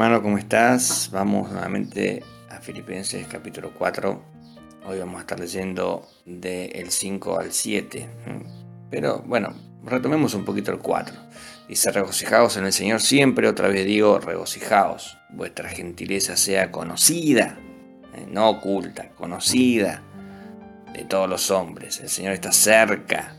hermano? ¿Cómo estás? Vamos nuevamente a Filipenses capítulo 4. Hoy vamos a estar leyendo del 5 al 7. Pero bueno, retomemos un poquito el 4. Dice, regocijaos en el Señor siempre, otra vez digo, regocijaos. Vuestra gentileza sea conocida, eh, no oculta, conocida de todos los hombres. El Señor está cerca.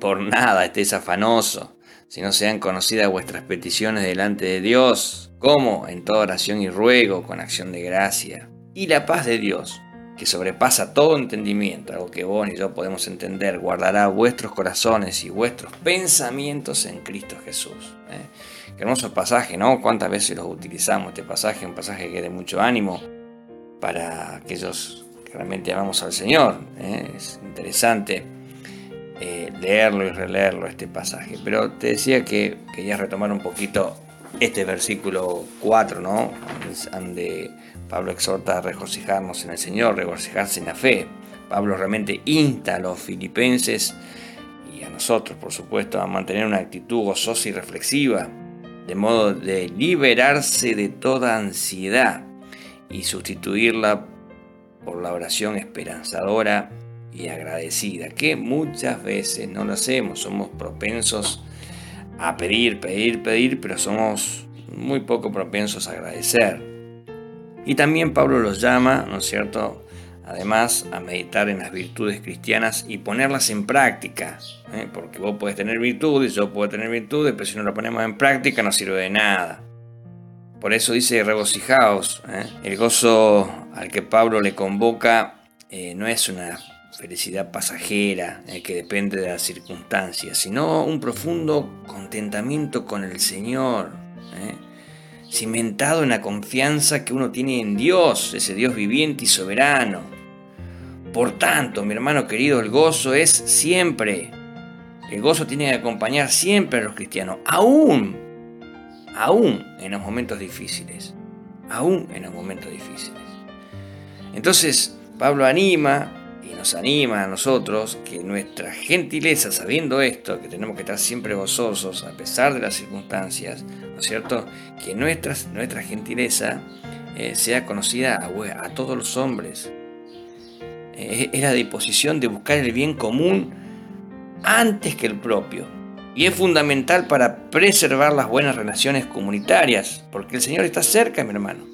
Por nada estés afanoso si no sean conocidas vuestras peticiones delante de Dios, como en toda oración y ruego, con acción de gracia. Y la paz de Dios, que sobrepasa todo entendimiento, algo que vos y yo podemos entender, guardará vuestros corazones y vuestros pensamientos en Cristo Jesús. ¿eh? Qué hermoso pasaje, ¿no? ¿Cuántas veces los utilizamos este pasaje? Un pasaje que de mucho ánimo para aquellos que realmente amamos al Señor. ¿eh? Es interesante eh, leerlo y releerlo este pasaje. Pero te decía que quería retomar un poquito este versículo 4, ¿no? Donde Pablo exhorta a regocijarnos en el Señor, regocijarse en la fe. Pablo realmente insta a los filipenses y a nosotros, por supuesto, a mantener una actitud gozosa y reflexiva, de modo de liberarse de toda ansiedad y sustituirla por la oración esperanzadora y agradecida, que muchas veces no lo hacemos, somos propensos a pedir, pedir, pedir, pero somos muy poco propensos a agradecer. Y también Pablo los llama, ¿no es cierto?, además a meditar en las virtudes cristianas y ponerlas en práctica, ¿eh? porque vos podés tener virtudes, yo puedo tener virtudes, pero si no lo ponemos en práctica no sirve de nada. Por eso dice regocijaos, ¿eh? el gozo al que Pablo le convoca eh, no es una felicidad pasajera eh, que depende de las circunstancias, sino un profundo contentamiento con el Señor, eh, cimentado en la confianza que uno tiene en Dios, ese Dios viviente y soberano. Por tanto, mi hermano querido, el gozo es siempre. El gozo tiene que acompañar siempre a los cristianos, aún, aún en los momentos difíciles, aún en los momentos difíciles. Entonces, Pablo anima nos anima a nosotros que nuestra gentileza, sabiendo esto, que tenemos que estar siempre gozosos a pesar de las circunstancias, ¿no es cierto? Que nuestra, nuestra gentileza eh, sea conocida a, todos los hombres. Eh, es la disposición de buscar el bien común antes que el propio. Y es fundamental para preservar las buenas relaciones comunitarias, porque el Señor está cerca, mi hermano.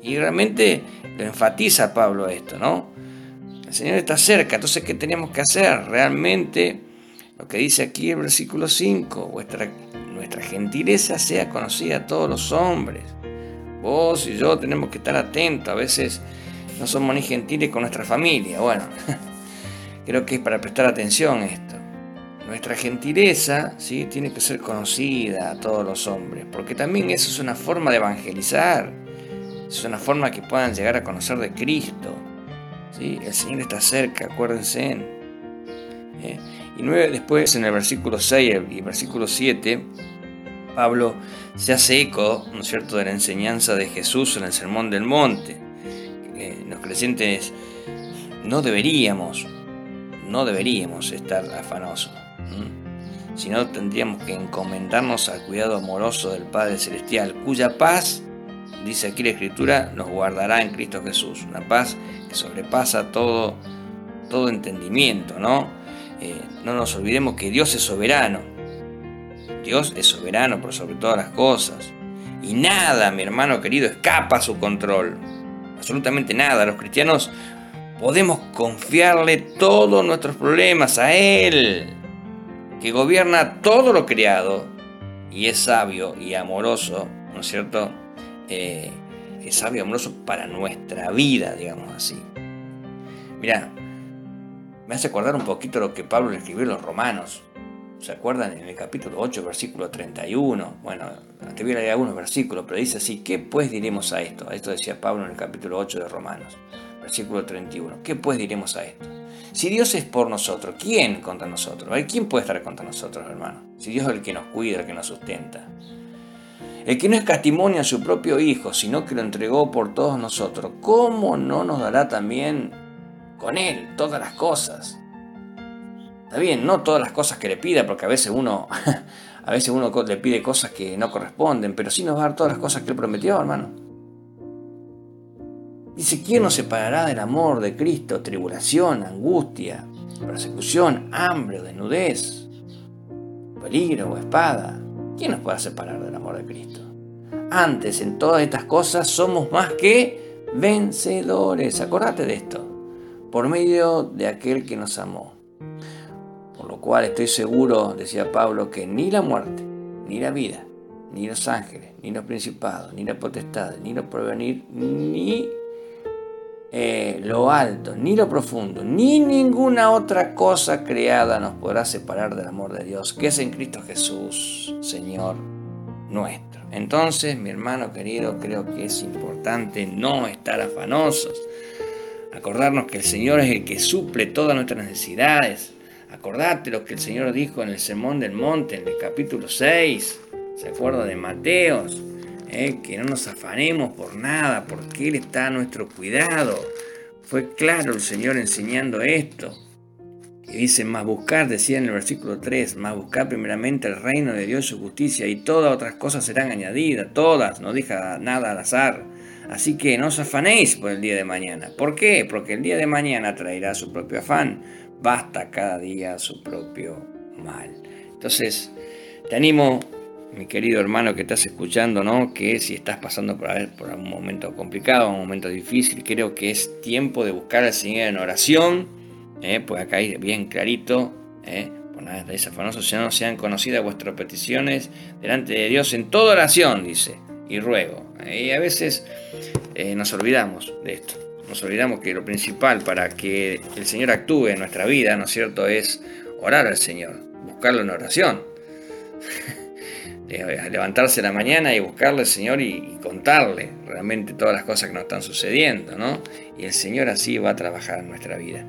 Y realmente lo enfatiza Pablo esto, ¿no? El Señor está cerca, entonces ¿qué tenemos que hacer? Realmente, lo que dice aquí el versículo 5, vuestra, nuestra gentileza sea conocida a todos los hombres. Vos y yo tenemos que estar atentos, a veces no somos ni gentiles con nuestra familia. Bueno, creo que es para prestar atención esto. Nuestra gentileza ¿sí? tiene que ser conocida a todos los hombres, porque también eso es una forma de evangelizar, es una forma que puedan llegar a conocer de Cristo. El Señor está cerca, acuérdense. ¿eh? Y nueve, después, en el versículo 6 y el versículo 7, Pablo se hace eco, ¿no es cierto?, de la enseñanza de Jesús en el Sermón del Monte. los creyentes no deberíamos, no deberíamos estar afanosos, sino tendríamos que encomendarnos al cuidado amoroso del Padre Celestial, cuya paz dice aquí la Escritura, nos guardará en Cristo Jesús. Una paz que sobrepasa todo, todo entendimiento, ¿no? Eh, no nos olvidemos que Dios es soberano. Dios es soberano por sobre todas las cosas. Y nada, mi hermano querido, escapa a su control. Absolutamente nada. Los cristianos podemos confiarle todos nuestros problemas a Él, que gobierna todo lo creado y es sabio y amoroso, ¿no es cierto? Eh, sabio amoroso para nuestra vida, digamos así. Mira, me hace acordar un poquito lo que Pablo le escribió a los romanos. ¿Se acuerdan? En el capítulo 8, versículo 31. Bueno, te voy a leer algunos versículos, pero dice así, ¿qué pues diremos a esto? Esto decía Pablo en el capítulo 8 de Romanos, versículo 31. ¿Qué pues diremos a esto? Si Dios es por nosotros, ¿quién contra nosotros? ¿Quién puede estar contra nosotros, hermano? Si Dios es el que nos cuida, el que nos sustenta. El que no escatimonia a su propio Hijo, sino que lo entregó por todos nosotros, ¿cómo no nos dará también con Él todas las cosas? Está bien, no todas las cosas que le pida, porque a veces uno a veces uno le pide cosas que no corresponden, pero sí nos va a dar todas las cosas que Él prometió, hermano. Dice, ¿quién nos separará del amor de Cristo? Tribulación, angustia, persecución, hambre o desnudez, peligro o espada. ¿Quién nos puede separar del amor de Cristo? Antes, en todas estas cosas, somos más que vencedores. Acordate de esto. Por medio de aquel que nos amó. Por lo cual estoy seguro, decía Pablo, que ni la muerte, ni la vida, ni los ángeles, ni los principados, ni la potestad, ni lo porvenir, ni eh, lo alto, ni lo profundo, ni ninguna otra cosa creada nos podrá separar del amor de Dios, que es en Cristo Jesús, Señor nuestro. Entonces, mi hermano querido, creo que es importante no estar afanosos, acordarnos que el Señor es el que suple todas nuestras necesidades. Acordate lo que el Señor dijo en el Sermón del Monte, en el capítulo 6, se acuerda de Mateos, ¿eh? que no nos afanemos por nada, porque Él está a nuestro cuidado. Fue claro el Señor enseñando esto. Y dice, más buscar, decía en el versículo 3, más buscar primeramente el reino de Dios y su justicia, y todas otras cosas serán añadidas, todas, no deja nada al azar. Así que no os afanéis por el día de mañana. ¿Por qué? Porque el día de mañana traerá su propio afán. Basta cada día su propio mal. Entonces, te animo mi querido hermano que estás escuchando, ¿no? Que si estás pasando por, por un momento complicado, un momento difícil, creo que es tiempo de buscar al Señor en oración, ¿eh? pues acá hay bien clarito, ¿eh? por nada de afanosos, no sean conocidas vuestras peticiones delante de Dios en toda oración, dice, y ruego. ¿eh? Y a veces eh, nos olvidamos de esto, nos olvidamos que lo principal para que el Señor actúe en nuestra vida, ¿no es cierto?, es orar al Señor, buscarlo en oración. Levantarse la mañana y buscarle al Señor y, contarle realmente todas las cosas que nos están sucediendo, ¿no? Y el Señor así va a trabajar en nuestra vida.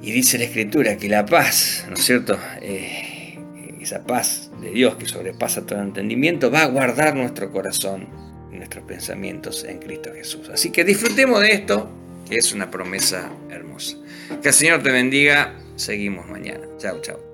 Y dice la Escritura que la paz, ¿no es cierto? Eh, esa paz de Dios que sobrepasa todo entendimiento va a guardar nuestro corazón y nuestros pensamientos en Cristo Jesús. Así que disfrutemos de esto, que es una promesa hermosa. Que el Señor te bendiga. Seguimos mañana. Chao, chao.